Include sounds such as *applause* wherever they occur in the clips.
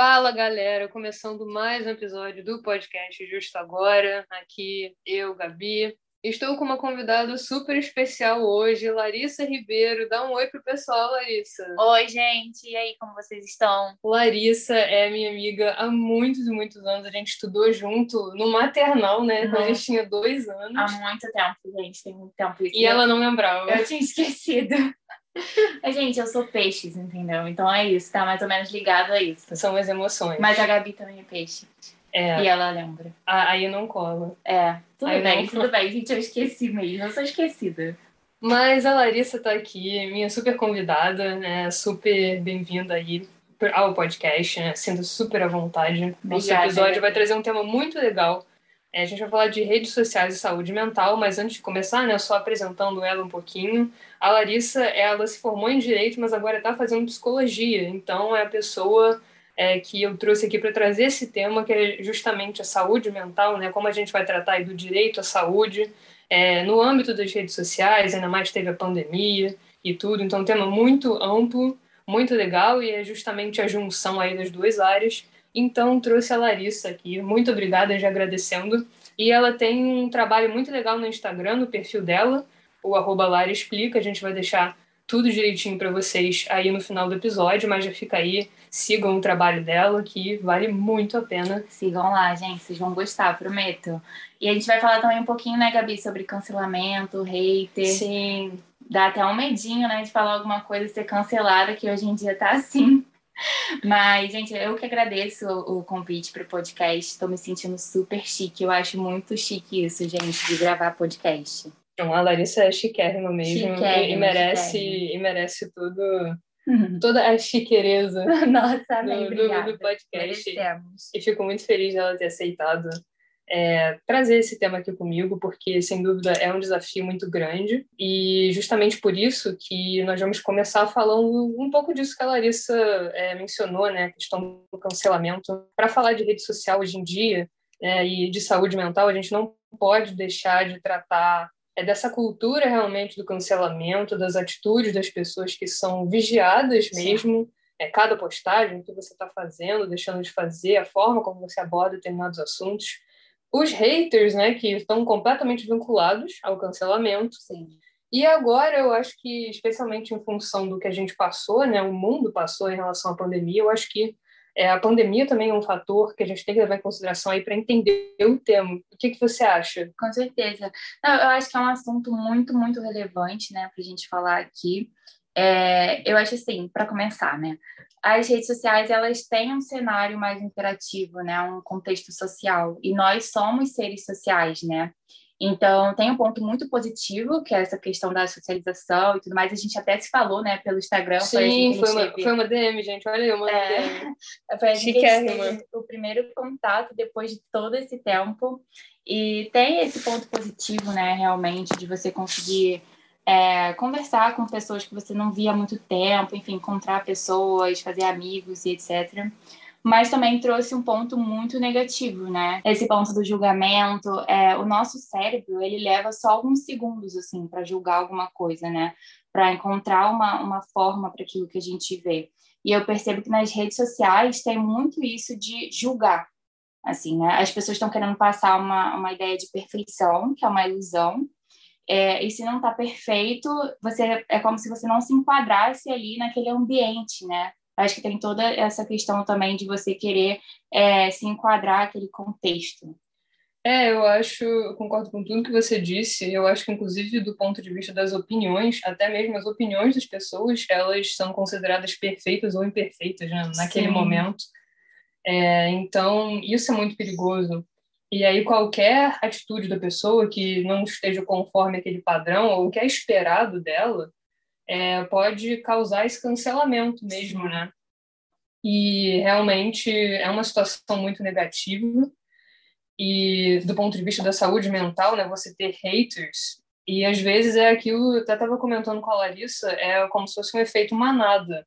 Fala galera, começando mais um episódio do podcast Justo Agora. Aqui eu, Gabi. Estou com uma convidada super especial hoje, Larissa Ribeiro. Dá um oi pro pessoal, Larissa. Oi, gente. E aí, como vocês estão? Larissa é minha amiga há muitos e muitos anos. A gente estudou junto no maternal, né? Uhum. Quando a gente tinha dois anos. Há muito tempo, gente. Tem muito tempo. Isso. E ela não lembrava. Eu tinha esquecido. *laughs* *laughs* Gente, eu sou peixes, entendeu? Então é isso, tá mais ou menos ligado a isso. São as emoções. Mas a Gabi também é peixe. É. E ela lembra. Aí não cola. É, tudo aí bem, tudo bem, gente, eu esqueci mesmo, eu sou esquecida. Mas a Larissa tá aqui, minha super convidada, né? Super bem-vinda aí ao podcast, né? Sendo super à vontade. Nosso episódio vai trazer um tema muito legal é, a gente vai falar de redes sociais e saúde mental, mas antes de começar, né, só apresentando ela um pouquinho, a Larissa, ela se formou em Direito, mas agora está fazendo Psicologia, então é a pessoa é, que eu trouxe aqui para trazer esse tema, que é justamente a saúde mental, né, como a gente vai tratar do direito à saúde, é, no âmbito das redes sociais, ainda mais teve a pandemia e tudo, então um tema muito amplo, muito legal, e é justamente a junção aí das duas áreas, então trouxe a Larissa aqui. Muito obrigada, já agradecendo. E ela tem um trabalho muito legal no Instagram, no perfil dela, o arroba Lara Explica. A gente vai deixar tudo direitinho para vocês aí no final do episódio, mas já fica aí, sigam o trabalho dela, que vale muito a pena. Sigam lá, gente, vocês vão gostar, prometo. E a gente vai falar também um pouquinho, né, Gabi, sobre cancelamento, hater. Sim. Dá até um medinho, né, de falar alguma coisa e ser cancelada, que hoje em dia tá assim. Mas, gente, eu que agradeço o convite para o podcast. Estou me sentindo super chique. Eu acho muito chique isso, gente, de gravar podcast. Então, a Larissa é chiquérrima mesmo chiquérrima, e, merece, e merece tudo, toda a chiquereza *laughs* Nossa, amém, do, do, do podcast. Merecemos. E fico muito feliz dela ter aceitado é, trazer esse tema aqui comigo, porque sem dúvida é um desafio muito grande. E justamente por isso que nós vamos começar falando um pouco disso que a Larissa é, mencionou, né, a questão do cancelamento. Para falar de rede social hoje em dia é, e de saúde mental, a gente não pode deixar de tratar é dessa cultura realmente do cancelamento, das atitudes das pessoas que são vigiadas mesmo, é, cada postagem, o que você está fazendo, deixando de fazer, a forma como você aborda determinados assuntos os haters, né, que estão completamente vinculados ao cancelamento. Sim. E agora eu acho que, especialmente em função do que a gente passou, né, o mundo passou em relação à pandemia, eu acho que é, a pandemia também é um fator que a gente tem que levar em consideração aí para entender o tema. O que, que você acha? Com certeza. Não, eu acho que é um assunto muito, muito relevante, né, para a gente falar aqui. É, eu acho assim, para começar, né? As redes sociais elas têm um cenário mais interativo, né? Um contexto social e nós somos seres sociais, né? Então, tem um ponto muito positivo, que é essa questão da socialização e tudo mais. A gente até se falou, né, pelo Instagram. Sim, foi, uma, teve... foi uma DM, gente. Olha aí, uma é, DM. *laughs* Foi a gente teve o primeiro contato depois de todo esse tempo. E tem esse ponto positivo, né, realmente, de você conseguir é, conversar com pessoas que você não via há muito tempo, enfim, encontrar pessoas, fazer amigos e etc. Mas também trouxe um ponto muito negativo, né? Esse ponto do julgamento. É, o nosso cérebro, ele leva só alguns segundos, assim, para julgar alguma coisa, né? Para encontrar uma, uma forma para aquilo que a gente vê. E eu percebo que nas redes sociais tem muito isso de julgar, assim, né? As pessoas estão querendo passar uma, uma ideia de perfeição, que é uma ilusão, é, e se não está perfeito, você é como se você não se enquadrasse ali naquele ambiente, né? Acho que tem toda essa questão também de você querer é, se enquadrar naquele contexto. É, eu acho, eu concordo com tudo que você disse. Eu acho que, inclusive, do ponto de vista das opiniões, até mesmo as opiniões das pessoas, elas são consideradas perfeitas ou imperfeitas né, naquele Sim. momento. É, então, isso é muito perigoso, e aí qualquer atitude da pessoa que não esteja conforme aquele padrão ou o que é esperado dela é, pode causar esse cancelamento mesmo, né? E realmente é uma situação muito negativa. E do ponto de vista da saúde mental, né, você ter haters e às vezes é aquilo, eu até estava comentando com a Larissa, é como se fosse um efeito manada.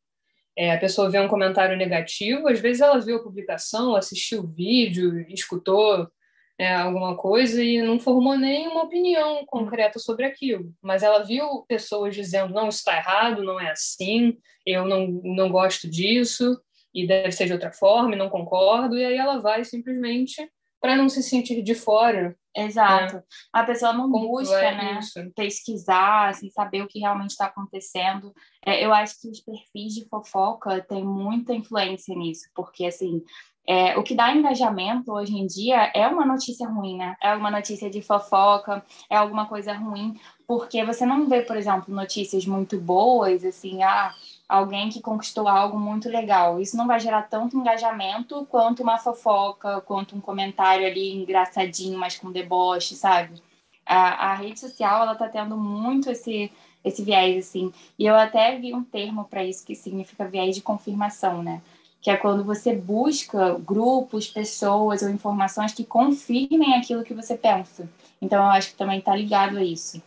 É, a pessoa vê um comentário negativo, às vezes ela viu a publicação, assistiu o vídeo, escutou é, alguma coisa e não formou nenhuma opinião concreta sobre aquilo. Mas ela viu pessoas dizendo: não, isso está errado, não é assim, eu não, não gosto disso. e deve ser de outra forma, não concordo, e aí ela vai simplesmente para não se sentir de fora. Exato. Né? A pessoa não Como busca, é né, pesquisar, assim, saber o que realmente está acontecendo. É, eu acho que os perfis de fofoca têm muita influência nisso, porque, assim, é, o que dá engajamento hoje em dia é uma notícia ruim, né? É uma notícia de fofoca, é alguma coisa ruim, porque você não vê, por exemplo, notícias muito boas, assim, ah, alguém que conquistou algo muito legal. Isso não vai gerar tanto engajamento quanto uma fofoca, quanto um comentário ali engraçadinho, mas com deboche, sabe? A, a rede social, ela tá tendo muito esse esse viés assim. E eu até vi um termo para isso que significa viés de confirmação, né? Que é quando você busca grupos, pessoas ou informações que confirmem aquilo que você pensa. Então eu acho que também está ligado a isso.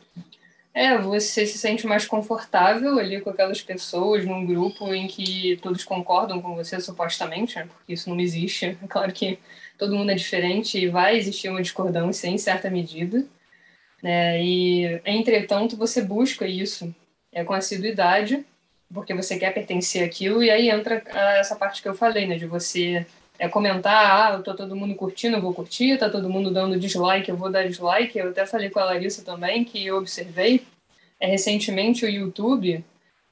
É, você se sente mais confortável ali com aquelas pessoas num grupo em que todos concordam com você, supostamente, né? Porque isso não existe. É claro que todo mundo é diferente e vai existir uma discordância em certa medida. Né? E, entretanto, você busca isso é, com assiduidade, porque você quer pertencer àquilo, e aí entra essa parte que eu falei, né? De você é comentar, ah, tô todo mundo curtindo, eu vou curtir, tá todo mundo dando dislike, eu vou dar dislike. Eu até falei com a Larissa também que eu observei é, recentemente o YouTube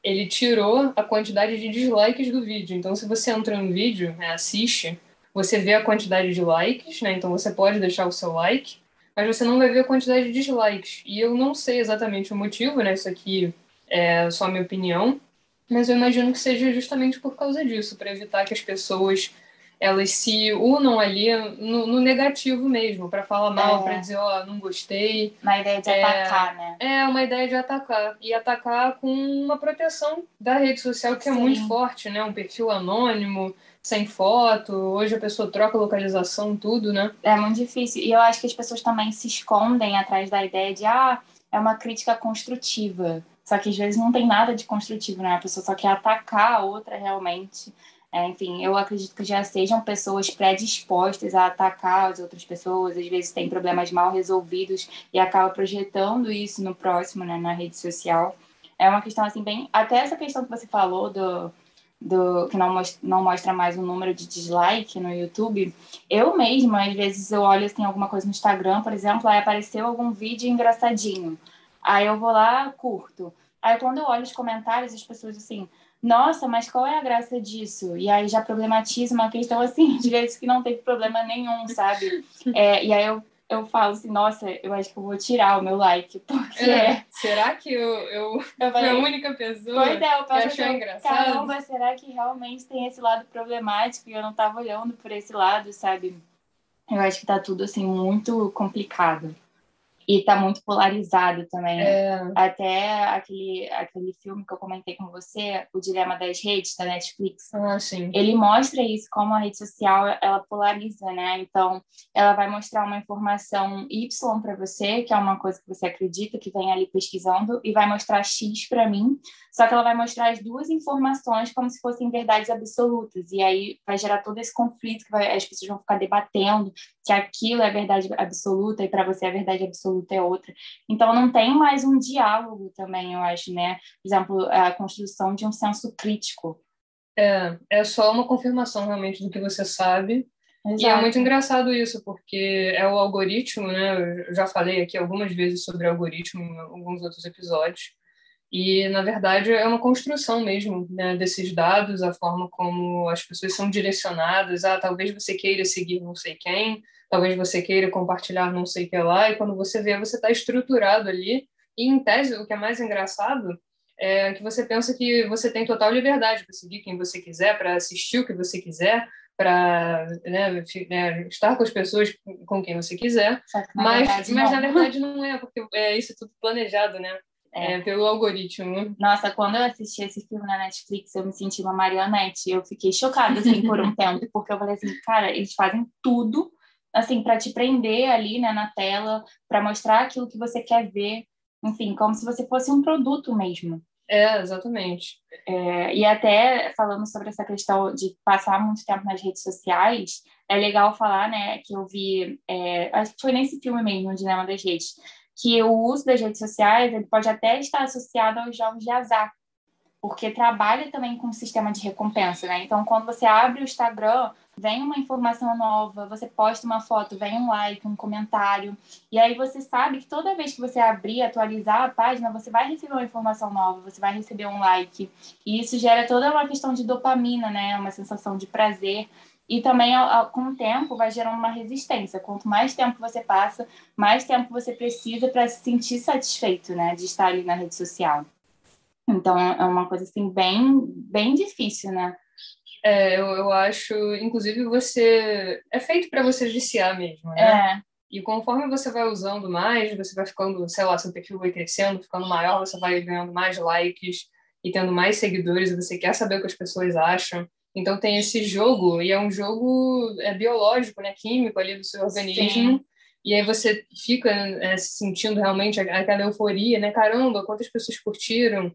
ele tirou a quantidade de dislikes do vídeo. Então, se você entra no vídeo, né, assiste, você vê a quantidade de likes, né? Então você pode deixar o seu like, mas você não vai ver a quantidade de dislikes. E eu não sei exatamente o motivo, né? Isso aqui é só minha opinião, mas eu imagino que seja justamente por causa disso, para evitar que as pessoas elas se unam ali no, no negativo mesmo, para falar mal, é. para dizer, ó, oh, não gostei. Uma ideia de é, atacar, né? É, uma ideia de atacar. E atacar com uma proteção da rede social que Sim. é muito forte, né? Um perfil anônimo, sem foto. Hoje a pessoa troca localização, tudo, né? É muito difícil. E eu acho que as pessoas também se escondem atrás da ideia de, ah, é uma crítica construtiva. Só que às vezes não tem nada de construtivo, né? A pessoa só quer atacar a outra realmente. É, enfim, eu acredito que já sejam pessoas predispostas a atacar as outras pessoas, às vezes têm problemas mal resolvidos e acaba projetando isso no próximo, né, na rede social. É uma questão assim bem, até essa questão que você falou do, do que não mostra, não mostra mais o número de dislike no YouTube. Eu mesma, às vezes eu olho assim alguma coisa no Instagram, por exemplo, aí apareceu algum vídeo engraçadinho. Aí eu vou lá, curto. Aí quando eu olho os comentários, as pessoas assim, nossa, mas qual é a graça disso? E aí já problematiza uma questão assim, *laughs* de vezes que não teve problema nenhum, sabe? É, e aí eu, eu falo assim, nossa, eu acho que eu vou tirar o meu like, porque... É, *laughs* será que eu, eu, eu falei, fui a única pessoa pois é, eu que achou engraçado? Caramba, será que realmente tem esse lado problemático e eu não tava olhando por esse lado, sabe? Eu acho que tá tudo, assim, muito complicado. E tá muito polarizado também. É. Até aquele, aquele filme que eu comentei com você, O Dilema das Redes, da Netflix. Ah, sim. Ele mostra isso, como a rede social, ela polariza, né? Então, ela vai mostrar uma informação Y para você, que é uma coisa que você acredita, que vem ali pesquisando, e vai mostrar X para mim, só que ela vai mostrar as duas informações como se fossem verdades absolutas. E aí vai gerar todo esse conflito que vai, as pessoas vão ficar debatendo que aquilo é verdade absoluta e para você a verdade absoluta é outra. Então não tem mais um diálogo também, eu acho, né? Por exemplo, a construção de um senso crítico. É, é só uma confirmação realmente do que você sabe. Exato. E é muito engraçado isso, porque é o algoritmo, né? Eu já falei aqui algumas vezes sobre algoritmo em alguns outros episódios. E, na verdade, é uma construção mesmo né, desses dados, a forma como as pessoas são direcionadas. Ah, talvez você queira seguir não sei quem, talvez você queira compartilhar não sei o que lá, e quando você vê, você está estruturado ali. E, em tese, o que é mais engraçado é que você pensa que você tem total liberdade para seguir quem você quiser, para assistir o que você quiser, para né, né, estar com as pessoas com quem você quiser, mas, mas na verdade não é, porque é isso tudo planejado, né? É. é. pelo algoritmo. Nossa, quando eu assisti esse filme na Netflix, eu me senti uma marionete. Eu fiquei chocada, assim, por um *laughs* tempo, porque eu falei assim, cara, eles fazem tudo, assim, para te prender ali, né, na tela, para mostrar aquilo que você quer ver. Enfim, como se você fosse um produto mesmo. É, exatamente. É, e até falando sobre essa questão de passar muito tempo nas redes sociais, é legal falar, né, que eu vi, é, acho que foi nesse filme mesmo, o Dilema das Redes, que o uso das redes sociais ele pode até estar associado aos jogos de azar. porque trabalha também com um sistema de recompensa, né? Então, quando você abre o Instagram, vem uma informação nova, você posta uma foto, vem um like, um comentário, e aí você sabe que toda vez que você abrir, atualizar a página, você vai receber uma informação nova, você vai receber um like, e isso gera toda uma questão de dopamina, né? Uma sensação de prazer. E também, com o tempo, vai gerando uma resistência. Quanto mais tempo você passa, mais tempo você precisa para se sentir satisfeito, né? De estar ali na rede social. Então, é uma coisa, assim, bem, bem difícil, né? É, eu, eu acho, inclusive, você... É feito para você viciar mesmo, né? É. E conforme você vai usando mais, você vai ficando, sei lá, seu perfil vai crescendo, ficando maior, você vai ganhando mais likes e tendo mais seguidores, e você quer saber o que as pessoas acham. Então tem esse jogo, e é um jogo é biológico, né, químico ali do seu organismo. Sim. E aí você fica é, se sentindo realmente aquela euforia, né? Caramba, quantas pessoas curtiram.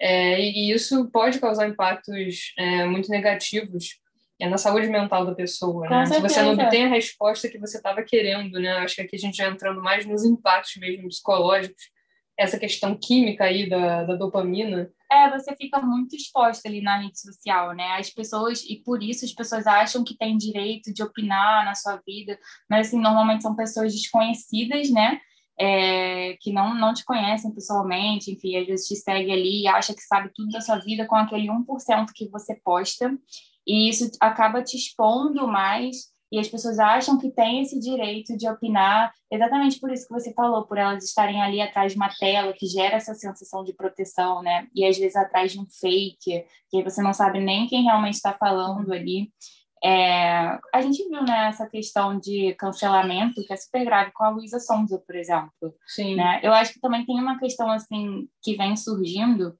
É, e isso pode causar impactos é, muito negativos é, na saúde mental da pessoa, né? Se você não obtém a resposta que você estava querendo, né? Acho que aqui a gente já entrando mais nos impactos mesmo psicológicos, essa questão química aí da, da dopamina, é, você fica muito exposta ali na rede social, né? As pessoas, e por isso as pessoas acham que têm direito de opinar na sua vida, mas assim, normalmente são pessoas desconhecidas, né? É, que não, não te conhecem pessoalmente, enfim, às vezes te segue ali e acha que sabe tudo da sua vida com aquele 1% que você posta, e isso acaba te expondo mais e as pessoas acham que têm esse direito de opinar, exatamente por isso que você falou, por elas estarem ali atrás de uma tela que gera essa sensação de proteção, né? E às vezes atrás de um fake, que você não sabe nem quem realmente está falando ali. É, a gente viu né, essa questão de cancelamento que é super grave com a Luísa Sonza, por exemplo. Sim. Né? Eu acho que também tem uma questão assim que vem surgindo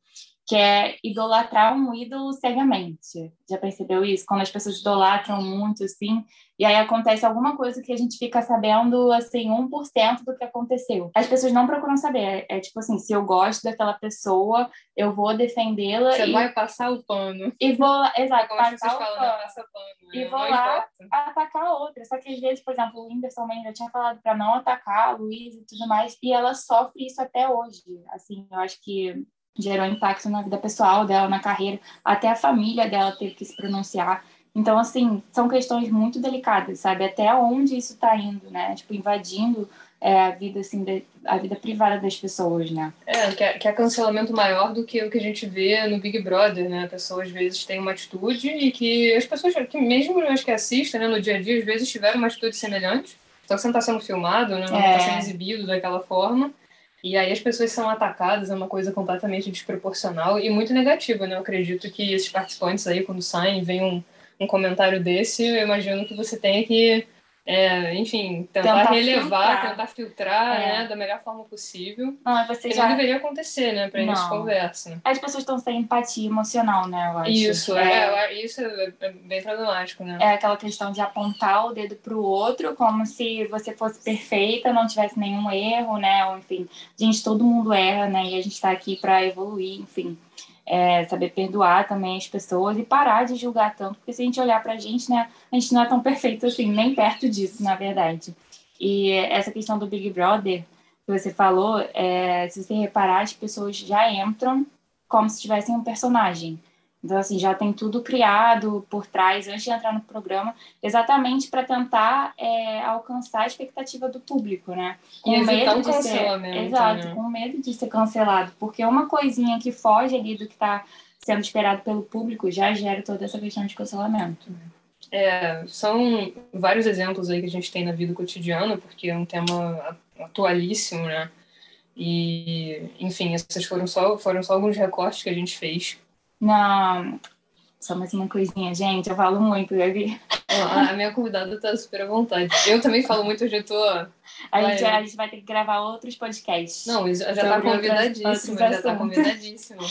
que é idolatrar um ídolo cegamente. Já percebeu isso? Quando as pessoas idolatram muito, assim, e aí acontece alguma coisa que a gente fica sabendo, assim, 1% do que aconteceu. As pessoas não procuram saber. É, tipo assim, se eu gosto daquela pessoa, eu vou defendê-la. Você e... vai passar o pano. E vou, exato, Como passar o falam, pano. Passa pano. E né? vou não lá importa. atacar outra. Só que às vezes, por exemplo, o Whindersson já tinha falado para não atacar a Luiz e tudo mais, e ela sofre isso até hoje. Assim, eu acho que gerou impacto na vida pessoal dela, na carreira, até a família dela teve que se pronunciar. Então, assim, são questões muito delicadas, sabe? Até onde isso está indo, né? Tipo, invadindo é, a vida, assim, de, a vida privada das pessoas, né? É, que é, que é cancelamento maior do que o que a gente vê no Big Brother, né? A pessoa, às vezes, tem uma atitude e que as pessoas, que mesmo as que assistem, né, no dia a dia, às vezes tiveram uma atitude semelhante, só que você não está sendo filmado, né? Não está é. sendo exibido daquela forma. E aí as pessoas são atacadas, é uma coisa completamente desproporcional e muito negativa, né? Eu acredito que esses participantes aí, quando saem, vem um, um comentário desse, eu imagino que você tenha que é, enfim, tentar, tentar relevar, filtrar. tentar filtrar, é. né, da melhor forma possível. Não, você já... não deveria acontecer, né, para início de conversa. As pessoas estão sem empatia emocional, né, eu acho. Isso, é, é isso é bem problemático, né. É aquela questão de apontar o dedo pro outro como se você fosse perfeita, não tivesse nenhum erro, né, ou enfim, gente, todo mundo erra, né, e a gente está aqui para evoluir, enfim é, saber perdoar também as pessoas e parar de julgar tanto, porque se a gente olhar para a gente, né, a gente não é tão perfeito assim, nem perto disso, na verdade. E essa questão do Big Brother que você falou, é, se você reparar, as pessoas já entram como se tivessem um personagem. Então, assim, já tem tudo criado por trás antes de entrar no programa, exatamente para tentar é, alcançar a expectativa do público, né? Com e medo de ser. Exato, né? com medo de ser cancelado. Porque uma coisinha que foge ali do que está sendo esperado pelo público já gera toda essa questão de cancelamento. É, são vários exemplos aí que a gente tem na vida cotidiana, porque é um tema atualíssimo, né? E, enfim, esses foram só, foram só alguns recortes que a gente fez não, só mais uma coisinha, gente. Eu falo muito, Gabi. A minha convidada tá super à vontade. Eu também falo muito, hoje eu tô. A gente, a gente vai ter que gravar outros podcasts. Não, já tá convidadíssima, já tá convidadíssima.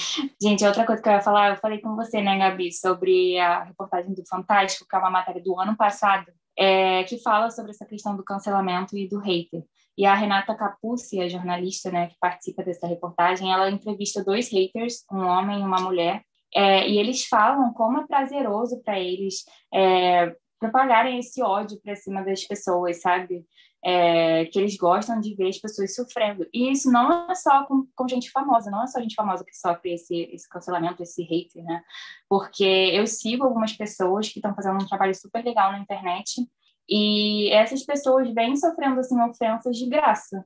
Gente, outra coisa que eu ia falar, eu falei com você, né, Gabi, sobre a reportagem do Fantástico, que é uma matéria do ano passado, é, que fala sobre essa questão do cancelamento e do hater. E a Renata Capucci, a jornalista né, que participa dessa reportagem, ela entrevista dois haters, um homem e uma mulher, é, e eles falam como é prazeroso para eles é, propagarem esse ódio para cima das pessoas, sabe? é, que eles gostam de ver as pessoas sofrendo. E isso não é só com, com, gente famosa, não é só gente famosa que sofre esse, esse cancelamento, esse hate, né? Porque eu sigo algumas pessoas que estão fazendo um trabalho super legal na internet e essas pessoas vêm sofrendo assim ofensas de graça,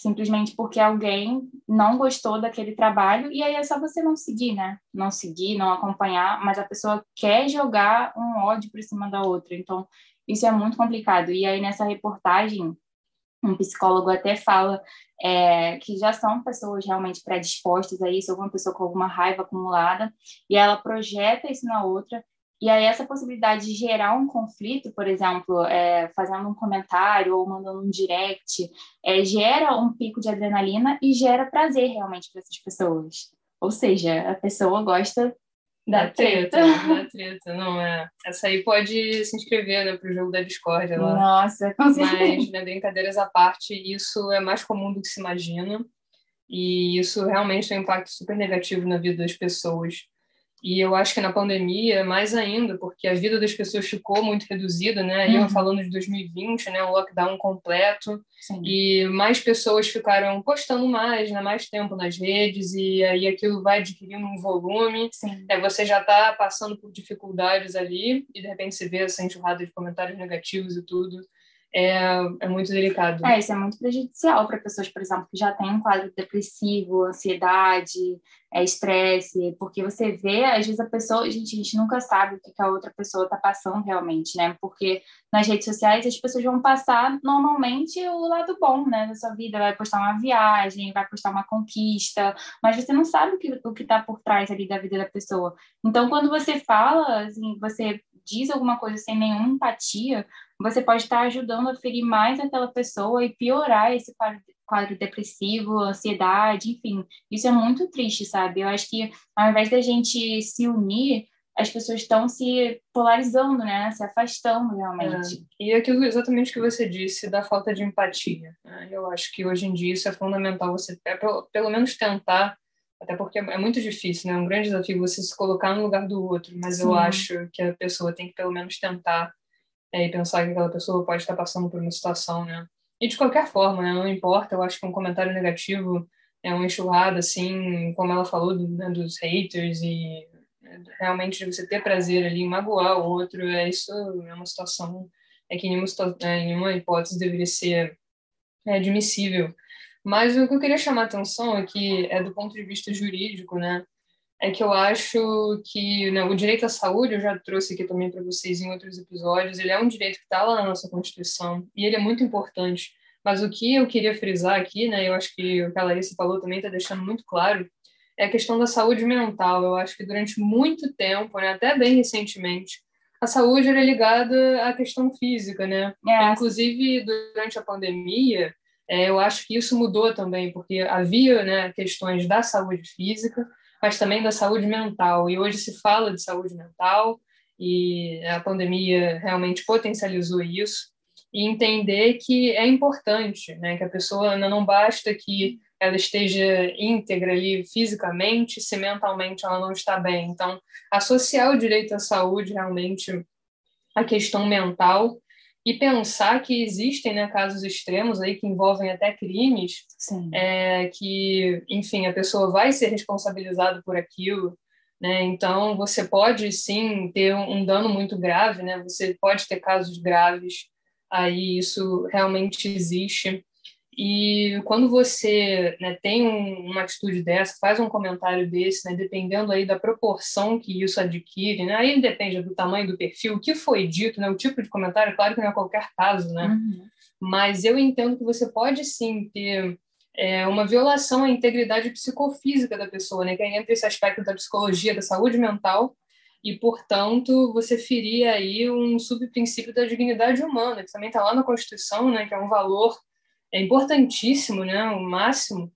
simplesmente porque alguém não gostou daquele trabalho e aí é só você não seguir, né? Não seguir, não acompanhar, mas a pessoa quer jogar um ódio por cima da outra. Então, isso é muito complicado. E aí, nessa reportagem, um psicólogo até fala é, que já são pessoas realmente predispostas a isso, alguma pessoa com alguma raiva acumulada, e ela projeta isso na outra. E aí, essa possibilidade de gerar um conflito, por exemplo, é, fazendo um comentário ou mandando um direct, é, gera um pico de adrenalina e gera prazer realmente para essas pessoas. Ou seja, a pessoa gosta da, treta. Da treta, não é. Essa aí pode se inscrever né, para o jogo da Discord lá. Nossa, com Mas, né, brincadeiras à parte, isso é mais comum do que se imagina. E isso realmente tem um impacto super negativo na vida das pessoas. E eu acho que na pandemia, mais ainda, porque a vida das pessoas ficou muito reduzida, né? Uhum. Eu falando de 2020, né? Um lockdown completo. Sim. E mais pessoas ficaram postando mais, né? Mais tempo nas redes, e aí aquilo vai adquirindo um volume. Sim. É, você já está passando por dificuldades ali, e de repente você vê essa enxurrada de comentários negativos e tudo é, é muito delicado. É, isso é muito prejudicial para pessoas, por exemplo, que já têm um quadro depressivo, ansiedade, é, estresse, porque você vê, às vezes a pessoa, gente, a gente nunca sabe o que, que a outra pessoa está passando realmente, né? Porque nas redes sociais as pessoas vão passar normalmente o lado bom, né, da sua vida, vai postar uma viagem, vai postar uma conquista, mas você não sabe o que o que está por trás ali da vida da pessoa. Então, quando você fala, assim, você diz alguma coisa sem nenhuma empatia, você pode estar ajudando a ferir mais aquela pessoa e piorar esse quadro, quadro depressivo, ansiedade, enfim. Isso é muito triste, sabe? Eu acho que ao invés da gente se unir, as pessoas estão se polarizando, né? Se afastando realmente. É. E aquilo exatamente que você disse da falta de empatia. Né? Eu acho que hoje em dia isso é fundamental você é, pelo, pelo menos tentar até porque é muito difícil, né? É um grande desafio você se colocar no lugar do outro, mas Sim. eu acho que a pessoa tem que pelo menos tentar é, e pensar que aquela pessoa pode estar passando por uma situação, né? E de qualquer forma, né? Não importa, eu acho que um comentário negativo é uma enxurrada, assim, como ela falou, né, dos haters e né, realmente você ter prazer ali em magoar o outro, é isso é uma situação é que em nenhuma, é, nenhuma hipótese deveria ser é, admissível. Mas o que eu queria chamar a atenção aqui é do ponto de vista jurídico, né? É que eu acho que né, o direito à saúde, eu já trouxe aqui também para vocês em outros episódios, ele é um direito que está lá na nossa Constituição e ele é muito importante. Mas o que eu queria frisar aqui, né, eu acho que o que a Larissa falou também está deixando muito claro, é a questão da saúde mental. Eu acho que durante muito tempo, né, até bem recentemente, a saúde era ligada à questão física, né? É. Inclusive, durante a pandemia, é, eu acho que isso mudou também, porque havia né, questões da saúde física, mas também da saúde mental. E hoje se fala de saúde mental, e a pandemia realmente potencializou isso. E entender que é importante, né, que a pessoa não basta que ela esteja íntegra ali fisicamente, se mentalmente ela não está bem. Então, associar o direito à saúde realmente à questão mental e pensar que existem né, casos extremos aí que envolvem até crimes, é, que, enfim, a pessoa vai ser responsabilizada por aquilo, né? Então, você pode sim ter um dano muito grave, né? Você pode ter casos graves, aí isso realmente existe. E quando você né, tem um, uma atitude dessa, faz um comentário desse, né, dependendo aí da proporção que isso adquire, né, aí depende do tamanho do perfil, o que foi dito, né, o tipo de comentário, claro que não é qualquer caso, né, uhum. mas eu entendo que você pode sim ter é, uma violação à integridade psicofísica da pessoa, né, que entra esse aspecto da psicologia, da saúde mental, e, portanto, você ferir aí um subprincípio da dignidade humana, que também está lá na Constituição, né, que é um valor é importantíssimo, né? O máximo.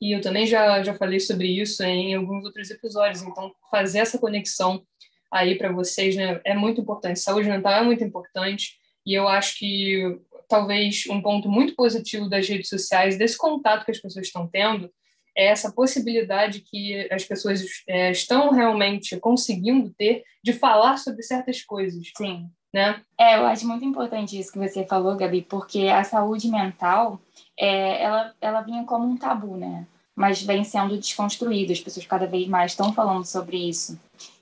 E eu também já, já falei sobre isso em alguns outros episódios. Então, fazer essa conexão aí para vocês né, é muito importante. Saúde mental é muito importante. E eu acho que talvez um ponto muito positivo das redes sociais, desse contato que as pessoas estão tendo, é essa possibilidade que as pessoas é, estão realmente conseguindo ter de falar sobre certas coisas. Sim né? É, eu acho muito importante isso que você falou, Gabi, porque a saúde mental, é, ela, ela vinha como um tabu, né? Mas vem sendo desconstruída, as pessoas cada vez mais estão falando sobre isso.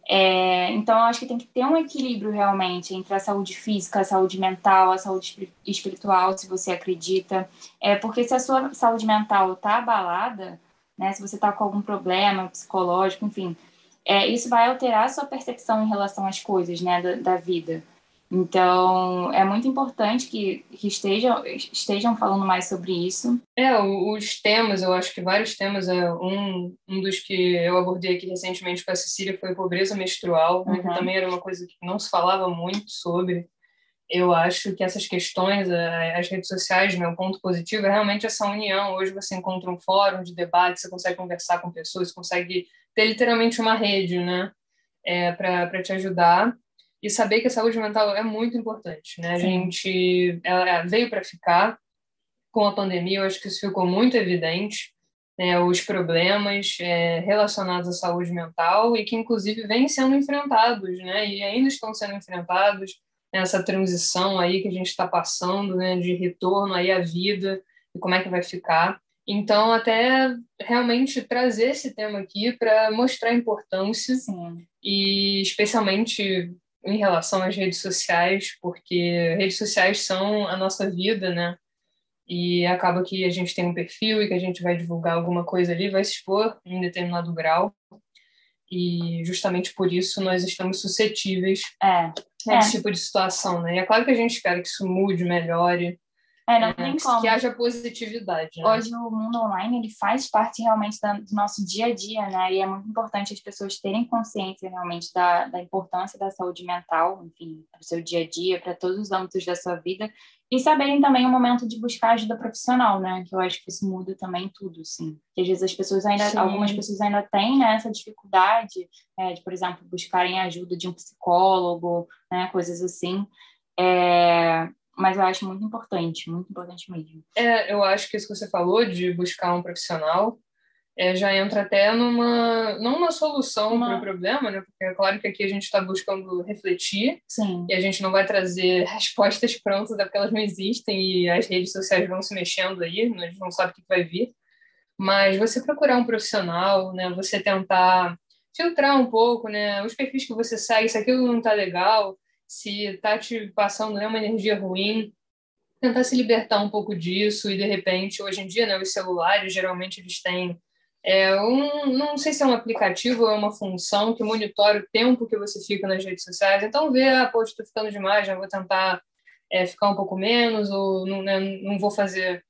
É, então, eu acho que tem que ter um equilíbrio realmente entre a saúde física, a saúde mental, a saúde espiritual, se você acredita. É, porque se a sua saúde mental está abalada, né, se você está com algum problema psicológico, enfim, é, isso vai alterar a sua percepção em relação às coisas né, da, da vida. Então, é muito importante que, que estejam, estejam falando mais sobre isso. É, os temas, eu acho que vários temas, é um, um dos que eu abordei aqui recentemente com a Cecília foi pobreza menstrual, né, que uhum. também era uma coisa que não se falava muito sobre. Eu acho que essas questões, as redes sociais, meu ponto positivo é realmente essa união. Hoje você encontra um fórum de debate, você consegue conversar com pessoas, você consegue ter literalmente uma rede, né, é, para te ajudar e saber que a saúde mental é muito importante, né? A gente ela veio para ficar com a pandemia, eu acho que isso ficou muito evidente, né? Os problemas é, relacionados à saúde mental e que inclusive vêm sendo enfrentados, né? E ainda estão sendo enfrentados nessa transição aí que a gente está passando, né? De retorno aí à vida e como é que vai ficar. Então, até realmente trazer esse tema aqui para mostrar a importância Sim. e especialmente em relação às redes sociais, porque redes sociais são a nossa vida, né? E acaba que a gente tem um perfil e que a gente vai divulgar alguma coisa ali, vai se expor em determinado grau. E justamente por isso nós estamos suscetíveis é, a esse é. tipo de situação, né? E é claro que a gente espera que isso mude, melhore, é, não é, tem como. Que haja positividade. Né? Hoje o mundo online ele faz parte realmente da, do nosso dia a dia, né? E é muito importante as pessoas terem consciência realmente da, da importância da saúde mental, enfim, para o seu dia a dia, para todos os âmbitos da sua vida. E saberem também o momento de buscar ajuda profissional, né? Que eu acho que isso muda também tudo, sim. Que às vezes as pessoas ainda, sim. algumas pessoas ainda têm né, essa dificuldade é, de, por exemplo, buscarem ajuda de um psicólogo, né? Coisas assim. É, mas eu acho muito importante, muito importante mesmo. É, eu acho que isso que você falou de buscar um profissional é, já entra até numa não uma solução uma... para o problema, né? Porque é claro que aqui a gente está buscando refletir Sim. e a gente não vai trazer *laughs* respostas prontas, é porque elas não existem e as redes sociais vão se mexendo aí, né? a gente não sabe o que vai vir. Mas você procurar um profissional, né? Você tentar filtrar um pouco, né? Os perfis que você segue, se aquilo não está legal, se está te passando né, uma energia ruim, tentar se libertar um pouco disso e de repente hoje em dia né, os celulares geralmente eles têm é, um, não sei se é um aplicativo ou é uma função que monitora o tempo que você fica nas redes sociais. Então vê, ah, pô, estou ficando demais, já vou tentar é, ficar um pouco menos ou não, né, não vou fazer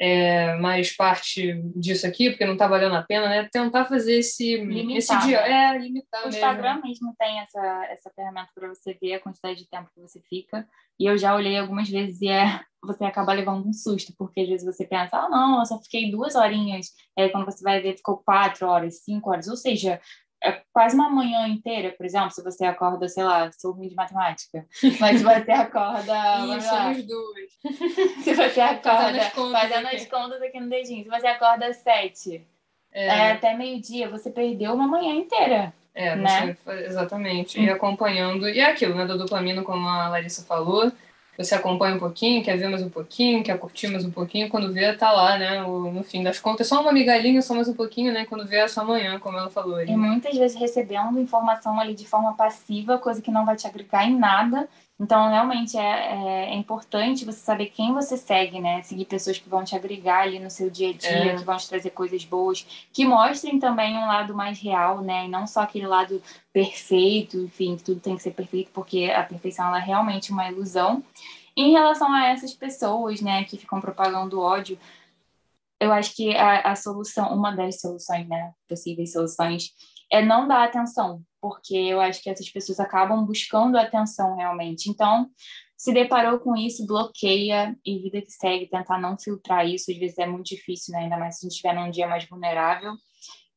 é, mais parte disso aqui, porque não está valendo a pena, né? Tentar fazer esse, limitar, esse dia. Né? É, limitar. O Instagram mesmo tem essa, essa ferramenta para você ver a quantidade de tempo que você fica. E eu já olhei algumas vezes e é, *laughs* você acaba levando um susto, porque às vezes você pensa, ah, não, eu só fiquei duas horinhas. Aí quando você vai ver, ficou quatro horas, cinco horas. Ou seja, é quase uma manhã inteira, por exemplo, se você acorda, sei lá, sou ruim de matemática, *laughs* mas você acorda. Isso, somos duas. *laughs* Se você acorda, fazendo as contas aqui no dedinho, se você acorda às sete, é. É, até meio-dia, você perdeu uma manhã inteira. É, né? Você, exatamente. E acompanhando, e é aquilo, né, da dopamina, como a Larissa falou, você acompanha um pouquinho, quer ver mais um pouquinho, quer curtir mais um pouquinho, quando vê, tá lá, né? O, no fim das contas, só uma migalhinha, só mais um pouquinho, né? Quando vê, é só amanhã, como ela falou. Ali. E muitas vezes recebendo informação ali de forma passiva, coisa que não vai te agregar em nada, então, realmente é, é, é, importante você saber quem você segue, né? Seguir pessoas que vão te agregar ali no seu dia a dia, é. que vão te trazer coisas boas, que mostrem também um lado mais real, né? E não só aquele lado perfeito, enfim, que tudo tem que ser perfeito, porque a perfeição ela é realmente uma ilusão. Em relação a essas pessoas, né, que ficam propagando ódio, eu acho que a, a solução, uma das soluções, né, possíveis soluções, é não dar atenção, porque eu acho que essas pessoas acabam buscando atenção realmente. Então, se deparou com isso, bloqueia e vida que segue, tentar não filtrar isso, às vezes é muito difícil, né? ainda mais se a gente estiver num dia mais vulnerável,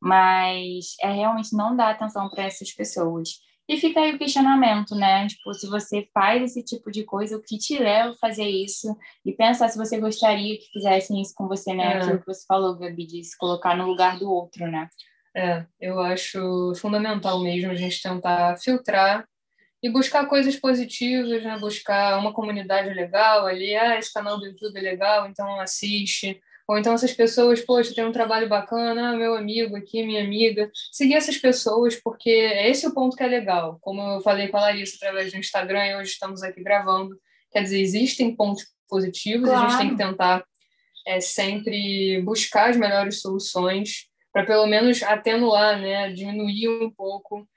mas é realmente não dar atenção para essas pessoas. E fica aí o questionamento, né? Tipo, se você faz esse tipo de coisa, o que te leva a fazer isso? E pensar se você gostaria que fizessem isso com você, né? É. Aquilo que você falou, Gabi, de se colocar no lugar do outro, né? É, eu acho fundamental mesmo a gente tentar filtrar e buscar coisas positivas, né? Buscar uma comunidade legal ali, ah, esse canal do YouTube é legal, então assiste. Ou então essas pessoas, poxa, tem um trabalho bacana, ah, meu amigo aqui, minha amiga. Seguir essas pessoas, porque esse é o ponto que é legal. Como eu falei com a Larissa através do Instagram e hoje estamos aqui gravando. Quer dizer, existem pontos positivos, claro. a gente tem que tentar é, sempre buscar as melhores soluções para pelo menos atenuar, né, diminuir um pouco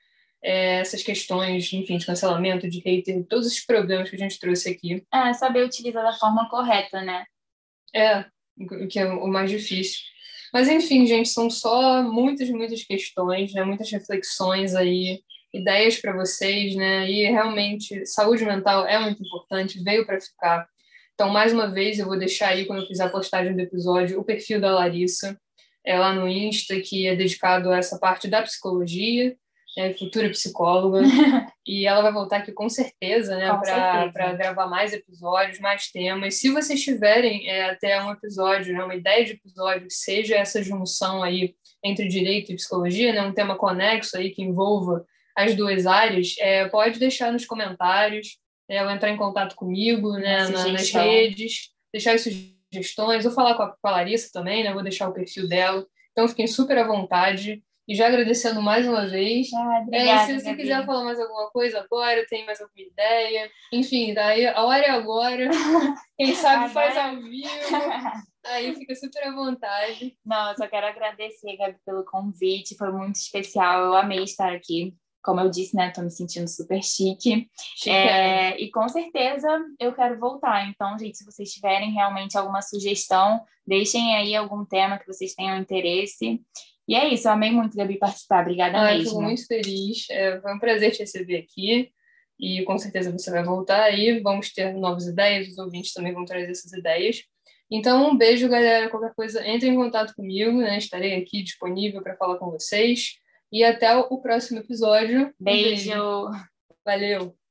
é, essas questões, enfim, de cancelamento, de hater, todos esses problemas que a gente trouxe aqui. É, saber utilizar da forma correta, né? É, que é o mais difícil. Mas, enfim, gente, são só muitas, muitas questões, né? muitas reflexões aí, ideias para vocês, né? E realmente, saúde mental é muito importante, veio para ficar. Então, mais uma vez, eu vou deixar aí, quando eu fizer a postagem do episódio, o perfil da Larissa, é lá no Insta, que é dedicado a essa parte da psicologia é futura psicóloga, *laughs* e ela vai voltar aqui com certeza, né, para gravar mais episódios, mais temas. Se vocês tiverem é, até um episódio, né, uma ideia de episódio que seja essa junção aí entre direito e psicologia, né, um tema conexo aí que envolva as duas áreas, é, pode deixar nos comentários, é, ou entrar em contato comigo, né, na, nas redes, deixar as sugestões, ou falar com a, com a Larissa também, né, vou deixar o perfil dela. Então, fiquem super à vontade. E já agradecendo mais uma vez. Ah, obrigada, é, se você quiser falar mais alguma coisa agora, tem mais alguma ideia. Enfim, daí a hora é agora. *laughs* Quem sabe faz ao vivo. Aí fica super à vontade. Não, eu só quero agradecer, Gabi, pelo convite. Foi muito especial. Eu amei estar aqui. Como eu disse, né? Tô me sentindo super chique. chique é, é. E com certeza eu quero voltar. Então, gente, se vocês tiverem realmente alguma sugestão, deixem aí algum tema que vocês tenham interesse. E é isso, eu amei muito, Gabi, participar. Obrigada ah, mesmo. Estou muito feliz. É, foi um prazer te receber aqui. E com certeza você vai voltar aí. Vamos ter novas ideias, os ouvintes também vão trazer essas ideias. Então, um beijo, galera. Qualquer coisa, entre em contato comigo, né? Estarei aqui disponível para falar com vocês. E até o próximo episódio. Beijo. Valeu.